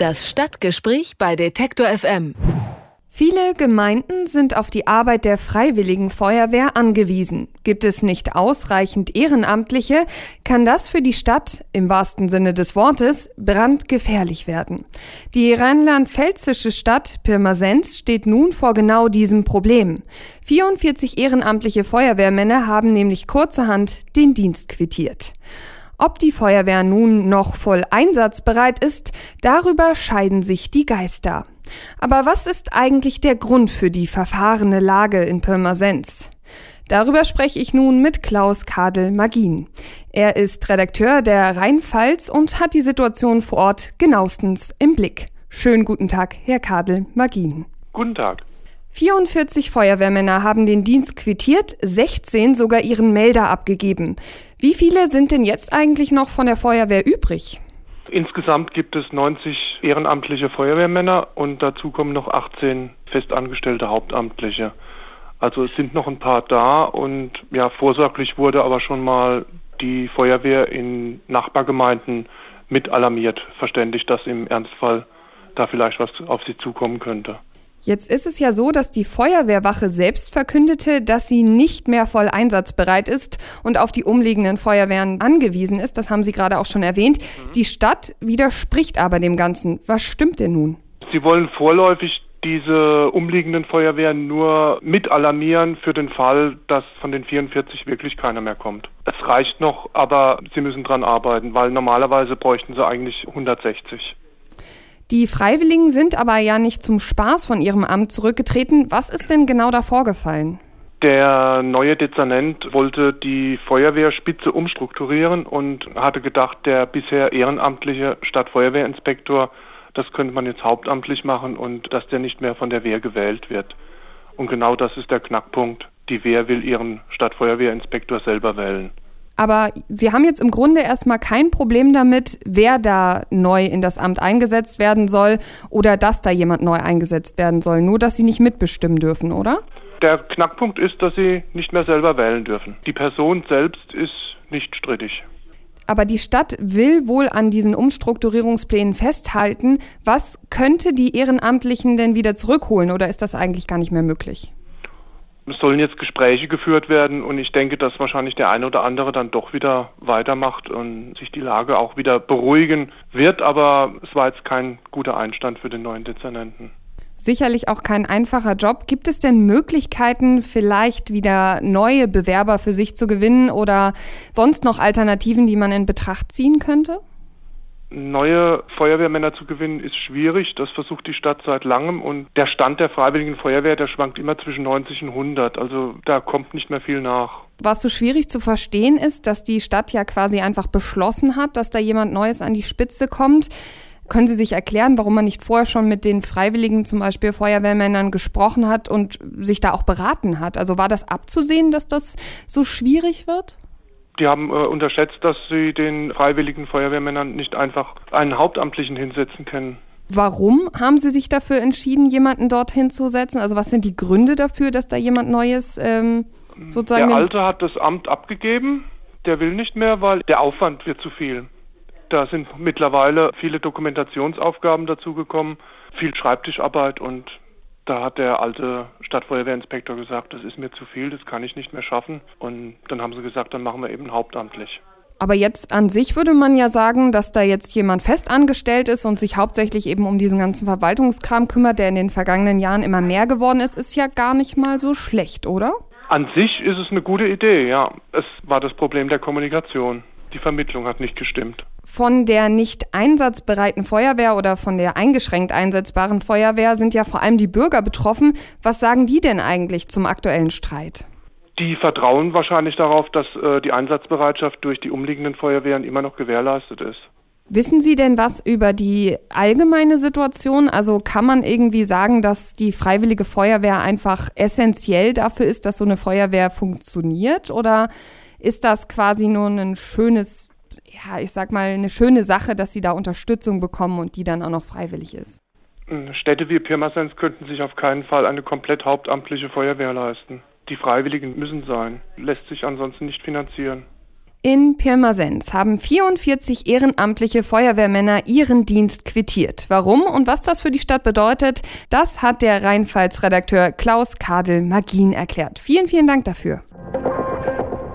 Das Stadtgespräch bei Detektor FM. Viele Gemeinden sind auf die Arbeit der Freiwilligen Feuerwehr angewiesen. Gibt es nicht ausreichend Ehrenamtliche, kann das für die Stadt, im wahrsten Sinne des Wortes, brandgefährlich werden. Die rheinland-pfälzische Stadt Pirmasens steht nun vor genau diesem Problem. 44 ehrenamtliche Feuerwehrmänner haben nämlich kurzerhand den Dienst quittiert. Ob die Feuerwehr nun noch voll einsatzbereit ist, darüber scheiden sich die Geister. Aber was ist eigentlich der Grund für die verfahrene Lage in Pirmasens? Darüber spreche ich nun mit Klaus Kadel-Magin. Er ist Redakteur der Rheinpfalz und hat die Situation vor Ort genauestens im Blick. Schönen guten Tag, Herr Kadel-Magin. Guten Tag. 44 Feuerwehrmänner haben den Dienst quittiert, 16 sogar ihren Melder abgegeben. Wie viele sind denn jetzt eigentlich noch von der Feuerwehr übrig? Insgesamt gibt es 90 ehrenamtliche Feuerwehrmänner und dazu kommen noch 18 festangestellte Hauptamtliche. Also es sind noch ein paar da und ja, vorsorglich wurde aber schon mal die Feuerwehr in Nachbargemeinden mit alarmiert, verständlich, dass im Ernstfall da vielleicht was auf sie zukommen könnte. Jetzt ist es ja so, dass die Feuerwehrwache selbst verkündete, dass sie nicht mehr voll einsatzbereit ist und auf die umliegenden Feuerwehren angewiesen ist. Das haben Sie gerade auch schon erwähnt. Mhm. Die Stadt widerspricht aber dem Ganzen. Was stimmt denn nun? Sie wollen vorläufig diese umliegenden Feuerwehren nur mit alarmieren für den Fall, dass von den 44 wirklich keiner mehr kommt. Es reicht noch, aber sie müssen dran arbeiten, weil normalerweise bräuchten sie eigentlich 160. Die Freiwilligen sind aber ja nicht zum Spaß von ihrem Amt zurückgetreten. Was ist denn genau da vorgefallen? Der neue Dezernent wollte die Feuerwehrspitze umstrukturieren und hatte gedacht, der bisher ehrenamtliche Stadtfeuerwehrinspektor, das könnte man jetzt hauptamtlich machen und dass der nicht mehr von der Wehr gewählt wird. Und genau das ist der Knackpunkt. Die Wehr will ihren Stadtfeuerwehrinspektor selber wählen. Aber Sie haben jetzt im Grunde erstmal kein Problem damit, wer da neu in das Amt eingesetzt werden soll oder dass da jemand neu eingesetzt werden soll. Nur, dass Sie nicht mitbestimmen dürfen, oder? Der Knackpunkt ist, dass Sie nicht mehr selber wählen dürfen. Die Person selbst ist nicht strittig. Aber die Stadt will wohl an diesen Umstrukturierungsplänen festhalten. Was könnte die Ehrenamtlichen denn wieder zurückholen oder ist das eigentlich gar nicht mehr möglich? Es sollen jetzt Gespräche geführt werden und ich denke, dass wahrscheinlich der eine oder andere dann doch wieder weitermacht und sich die Lage auch wieder beruhigen wird, aber es war jetzt kein guter Einstand für den neuen Dezernenten. Sicherlich auch kein einfacher Job. Gibt es denn Möglichkeiten, vielleicht wieder neue Bewerber für sich zu gewinnen oder sonst noch Alternativen, die man in Betracht ziehen könnte? Neue Feuerwehrmänner zu gewinnen ist schwierig. Das versucht die Stadt seit langem und der Stand der Freiwilligen Feuerwehr, der schwankt immer zwischen 90 und 100. Also da kommt nicht mehr viel nach. Was so schwierig zu verstehen ist, dass die Stadt ja quasi einfach beschlossen hat, dass da jemand Neues an die Spitze kommt. Können Sie sich erklären, warum man nicht vorher schon mit den Freiwilligen, zum Beispiel Feuerwehrmännern, gesprochen hat und sich da auch beraten hat? Also war das abzusehen, dass das so schwierig wird? Die haben äh, unterschätzt, dass sie den freiwilligen Feuerwehrmännern nicht einfach einen Hauptamtlichen hinsetzen können. Warum haben Sie sich dafür entschieden, jemanden dort hinzusetzen? Also was sind die Gründe dafür, dass da jemand Neues ähm, sozusagen... Der Alte hat das Amt abgegeben, der will nicht mehr, weil der Aufwand wird zu viel. Da sind mittlerweile viele Dokumentationsaufgaben dazugekommen, viel Schreibtischarbeit und da hat der alte Stadtfeuerwehrinspektor gesagt, das ist mir zu viel, das kann ich nicht mehr schaffen. Und dann haben sie gesagt, dann machen wir eben hauptamtlich. Aber jetzt an sich würde man ja sagen, dass da jetzt jemand fest angestellt ist und sich hauptsächlich eben um diesen ganzen Verwaltungskram kümmert, der in den vergangenen Jahren immer mehr geworden ist, ist ja gar nicht mal so schlecht, oder? An sich ist es eine gute Idee, ja. Es war das Problem der Kommunikation. Die Vermittlung hat nicht gestimmt. Von der nicht einsatzbereiten Feuerwehr oder von der eingeschränkt einsetzbaren Feuerwehr sind ja vor allem die Bürger betroffen. Was sagen die denn eigentlich zum aktuellen Streit? Die vertrauen wahrscheinlich darauf, dass äh, die Einsatzbereitschaft durch die umliegenden Feuerwehren immer noch gewährleistet ist. Wissen Sie denn was über die allgemeine Situation? Also kann man irgendwie sagen, dass die freiwillige Feuerwehr einfach essentiell dafür ist, dass so eine Feuerwehr funktioniert? Oder ist das quasi nur ein schönes ja, ich sag mal, eine schöne Sache, dass sie da Unterstützung bekommen und die dann auch noch freiwillig ist. Hm, Städte wie Pirmasens könnten sich auf keinen Fall eine komplett hauptamtliche Feuerwehr leisten. Die Freiwilligen müssen sein, lässt sich ansonsten nicht finanzieren. In Pirmasens haben 44 ehrenamtliche Feuerwehrmänner ihren Dienst quittiert. Warum und was das für die Stadt bedeutet, das hat der Rheinpfalz-Redakteur Klaus Kadel-Magin erklärt. Vielen, vielen Dank dafür.